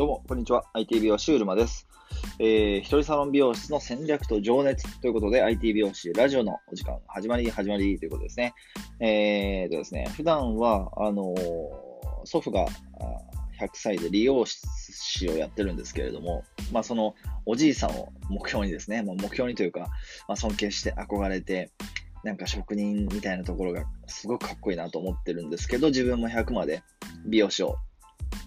どうも、こんにちは。IT 美容師うるまです。えー、一人サロン美容室の戦略と情熱ということで、IT 美容師ラジオのお時間始まり、始まりということですね。えーとですね、普段は、あのー祖父が100歳で理容師をやってるんですけれども、まあそのおじいさんを目標にですね、まあ、目標にというか、まあ、尊敬して憧れて、なんか職人みたいなところがすごくかっこいいなと思ってるんですけど、自分も100まで美容師を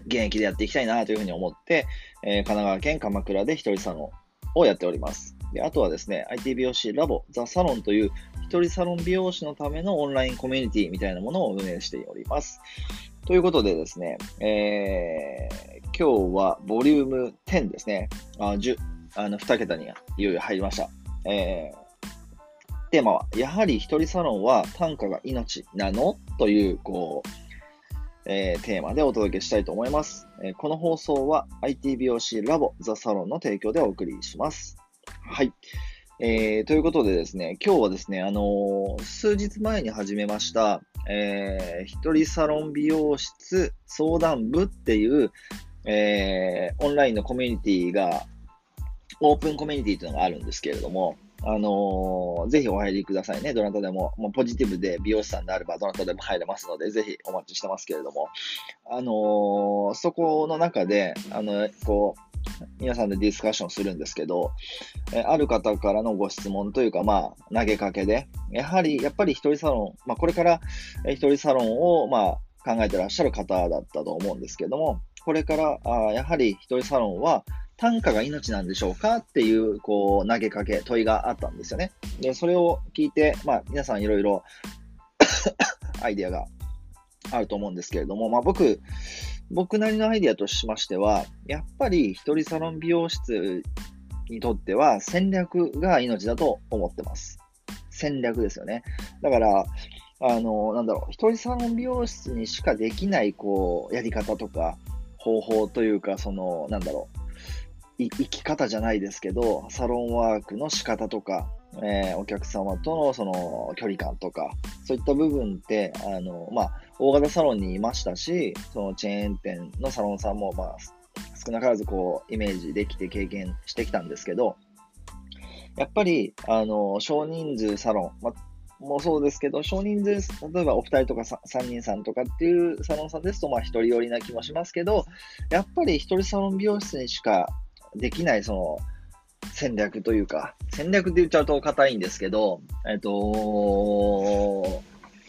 現役でやっていきたいなというふうに思って、えー神奈川県鎌倉で一人サロンをやっております。であとはですね、IT 美容師ラボザサロンという一人サロン美容師のためのオンラインコミュニティみたいなものを運営しております。ということでですね、えー今日はボリューム10ですね。あ10あの2桁にいよいよ入りました。えーテーマは、やはり一人サロンは単価が命なの？という、こう、えーテーマでお届けしたいと思います。えーこの放送は IT 美容師ラボザサロンの提供でお送りします。はい。えーということでですね、今日はですね、あの数日前に始めました、えー一人サロン美容室相談部っていう、えーオンラインのコミュニティが、オープンコミュニティというのがあるんですけれども、あのーぜひお入りくださいね。どなたでも、もうポジティブで美容師さんであればどなたでも入れますので、ぜひお待ちしてますけれども、あのーそこの中で、あの、こう、皆さんでディスカッションするんですけど、えある方からのご質問というか、まあ、投げかけで、やはり、やっぱり一人サロン、まあ、これから一人サロンを、まあ、考えてらっしゃる方だったと思うんですけども、これから、あやはり一人サロンは、単価が命なんでしょうかっていう、こう、投げかけ、問いがあったんですよね。で、それを聞いて、まあ、皆さんいろいろアイデアがあると思うんですけれども、まあ、僕、僕なりのアイデアとしましては、やっぱり一人サロン美容室にとっては戦略が命だと思ってます。戦略ですよね。だから、あの、なんだろう、一人サロン美容室にしかできない、こう、やり方とか、方法というか、その、なんだろう、生き方じゃないですけど、サロンワークの仕方とか、えーお客様とのその距離感とか、そういった部分って、あの、まあ、大型サロンにいましたし、そのチェーン店のサロンさんも、まあ、少なからずこう、イメージできて経験してきたんですけど、やっぱり、あの、少人数サロン、まあ、もそうですけど、少人数、例えばお二人とかさ三人さんとかっていうサロンさんですと、まあ、一人寄りな気もしますけど、やっぱり一人サロン美容室にしかできない、その、戦略というか、戦略って言っちゃうと硬いんですけど、えっと、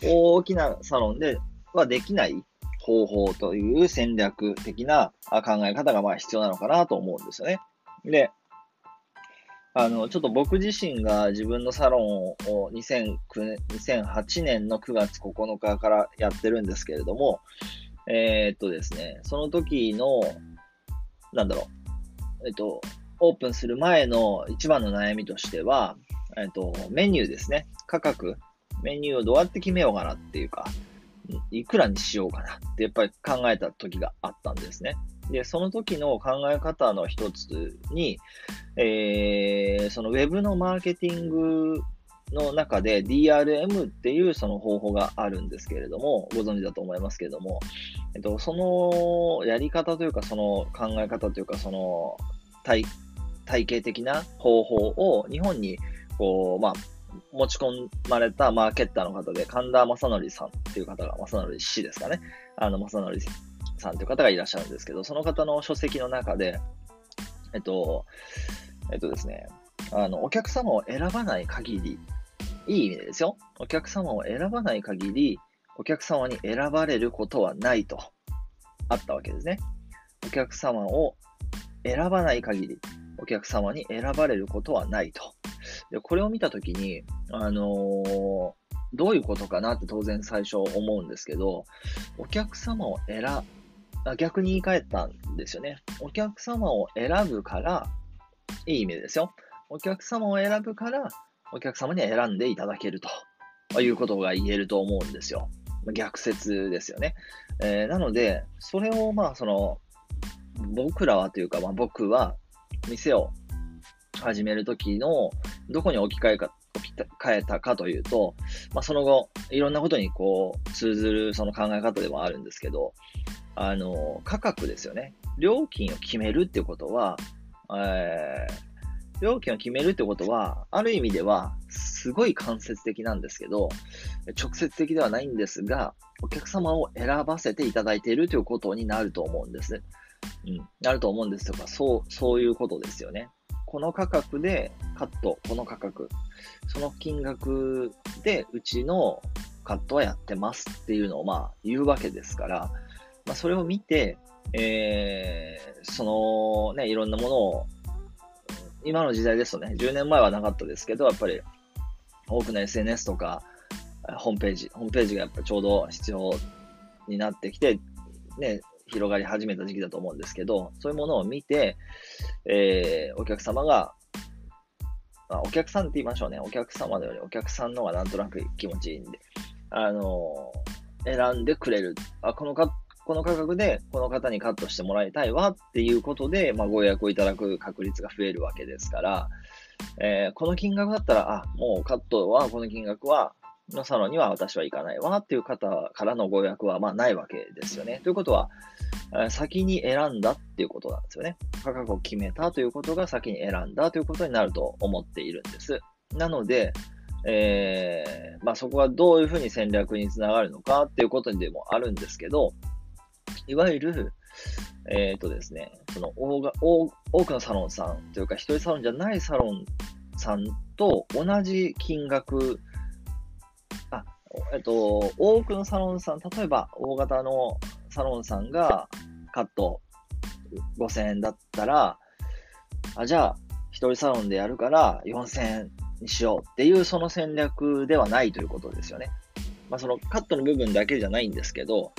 大きなサロンではできない方法という戦略的な考え方がまあ必要なのかなと思うんですよね。で、あの、ちょっと僕自身が自分のサロンを2009。2008年の9月9日からやってるんですけれども、えーっとですね、その時の、なんだろう、えっと、オープンする前の一番の悩みとしては、えっと、メニューですね。価格。メニューをどうやって決めようかなっていうか、いくらにしようかなってやっぱり考えた時があったんですね。で、その時の考え方の一つに、えー、そのウェブのマーケティングの中で DRM っていうその方法があるんですけれども、ご存知だと思いますけれども、えっと、そのやり方というか、その考え方というか、その体体系的な方法を日本にこう、まあ、持ち込まれたマーケッターの方で、神田正則さんっていう方が、正則氏ですかね。あの、正則さんという方がいらっしゃるんですけど、その方の書籍の中で、えっと、えっとですね、あの、お客様を選ばない限り、いい意味でですよ。お客様を選ばない限り、お客様に選ばれることはないと、あったわけですね。お客様を選ばない限り、お客様に選ばれることはないと。で、これを見たときに、あのーどういうことかなって当然最初思うんですけど、お客様を選、逆に言い換えたんですよね。お客様を選ぶから、いい意味ですよ。お客様を選ぶから、お客様に選んでいただけるということが言えると思うんですよ。逆説ですよね。えーなので、それをまあ、その、僕らはというか、まあ僕は、店を始めるときの、どこに置き換えか、置き換えたかというと、まあその後、いろんなことにこう、通ずるその考え方でもあるんですけど、あの、価格ですよね。料金を決めるってことは、えー、料金を決めるってことは、ある意味では、すごい間接的なんですけど、直接的ではないんですが、お客様を選ばせていただいているということになると思うんです。うん、なると思うんですとか、そう、そういうことですよね。この価格でカット、この価格、その金額でうちのカットはやってますっていうのをまあ言うわけですから、まあ、それを見て、えー、そのね、いろんなものを、今の時代ですとね、10年前はなかったですけど、やっぱり多くの SNS とか、ホームページ、ホームページがやっぱちょうど必要になってきて、ね、広がり始めた時期だと思うんですけど、そういうものを見て、えー、お客様が、まあ、お客さんって言いましょうね。お客様のよりお客さんの方がなんとなく気持ちいいんで、あのー、選んでくれる。あ、このか、この価格でこの方にカットしてもらいたいわっていうことで、まあ、ご予約をいただく確率が増えるわけですから、えー、この金額だったら、あ、もうカットはこの金額はのサロンには私は行かないわっていう方からのご予約はまあないわけですよね。ということは、先に選んだっていうことなんですよね。価格を決めたということが先に選んだということになると思っているんです。なので、えー、まあそこがどういうふうに戦略につながるのかっていうことでもあるんですけど、いわゆる、えっ、ー、とですね、その多が多くのサロンさんというか、一人サロンじゃないサロンさんと同じ金額えっと、多くのサロンさん、例えば大型のサロンさんがカット5000円だったら、あじゃあ、一人サロンでやるから4000円にしようっていうその戦略ではないということですよね。まあ、そのカットの部分だけじゃないんですけど、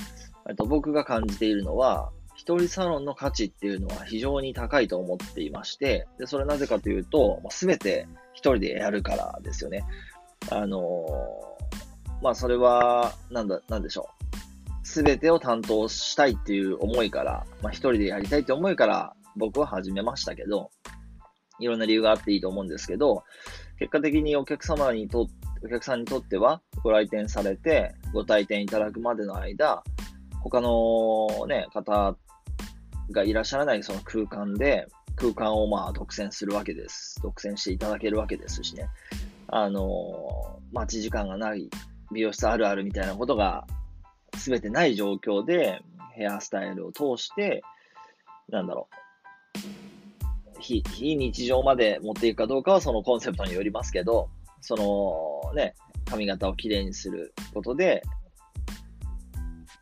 えっと、僕が感じているのは、一人サロンの価値っていうのは非常に高いと思っていまして、でそれなぜかというと、すべて一人でやるからですよね。あのまあそれは、なんだ、なんでしょう。すべてを担当したいっていう思いから、まあ一人でやりたいって思いから僕は始めましたけど、いろんな理由があっていいと思うんですけど、結果的にお客様にと、お客さんにとってはご来店されてご退店いただくまでの間、他のね、方がいらっしゃらないその空間で、空間をまあ独占するわけです。独占していただけるわけですしね。あの、待ち時間がない美容室あるあるみたいなことが全てない状況でヘアスタイルを通して、なんだろう、非非日常まで持っていくかどうかはそのコンセプトによりますけど、そのね、髪型をきれいにすることで、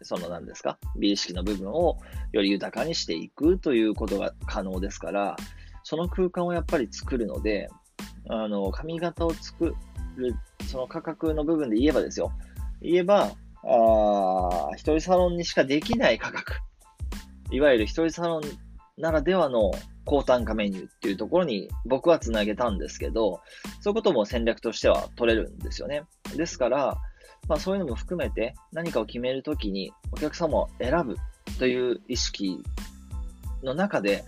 その何ですか、美意識の部分をより豊かにしていくということが可能ですから、その空間をやっぱり作るので、あの、髪型を作るその価格の部分で言えばですよ。言えば、あ一人サロンにしかできない価格。いわゆる一人サロンならではの高単価メニューっていうところに僕はつなげたんですけど、そういうことも戦略としては取れるんですよね。ですから、まあそういうのも含めて何かを決めるときにお客様を選ぶという意識の中で、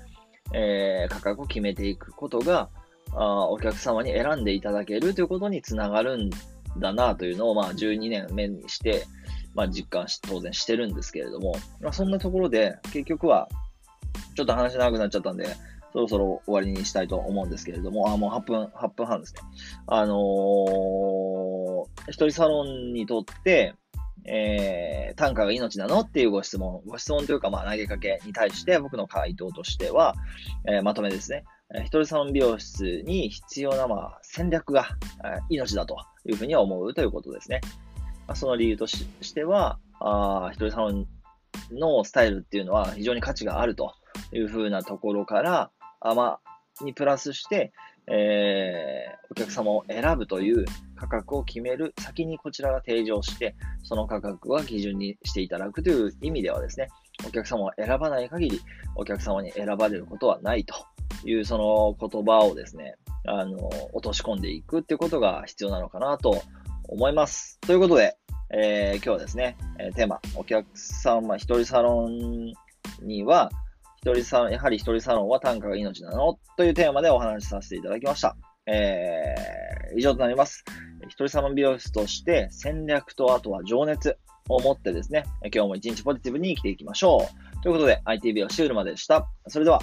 えー、価格を決めていくことが、あお客様に選んでいただけるということにつながるんだなというのを、まあ、12年目にして、まあ、実感し、当然してるんですけれども、まあ、そんなところで、結局は、ちょっと話長くなっちゃったんで、そろそろ終わりにしたいと思うんですけれども、あ、もう8分、8分半ですね。あのー、一人サロンにとって、えー、単価が命なのっていうご質問、ご質問というか、まあ、投げかけに対して僕の回答としては、えー、まとめですね。一人サロン美容室に必要な、まあ、戦略が命だというふうには思うということですね。ま、その理由としては、あ一人サロンのスタイルっていうのは非常に価値があるというふうなところから、あまにプラスして、えー、お客様を選ぶという価格を決める先にこちらが提示をして、その価格は基準にしていただくという意味ではですね、お客様を選ばない限り、お客様に選ばれることはないというその言葉をですね、あの、落とし込んでいくっていうことが必要なのかなと思います。ということで、えー、今日はですね、えテーマ、お客様、一人サロンには、一人サロン、やはり一人サロンは単価が命なの？というテーマでお話しさせていただきました。えー、以上となります。一人サロン美容室として戦略とあとは情熱を持ってですね、今日も一日ポジティブに生きていきましょう。ということで、IT 美容シュールまででした。それでは、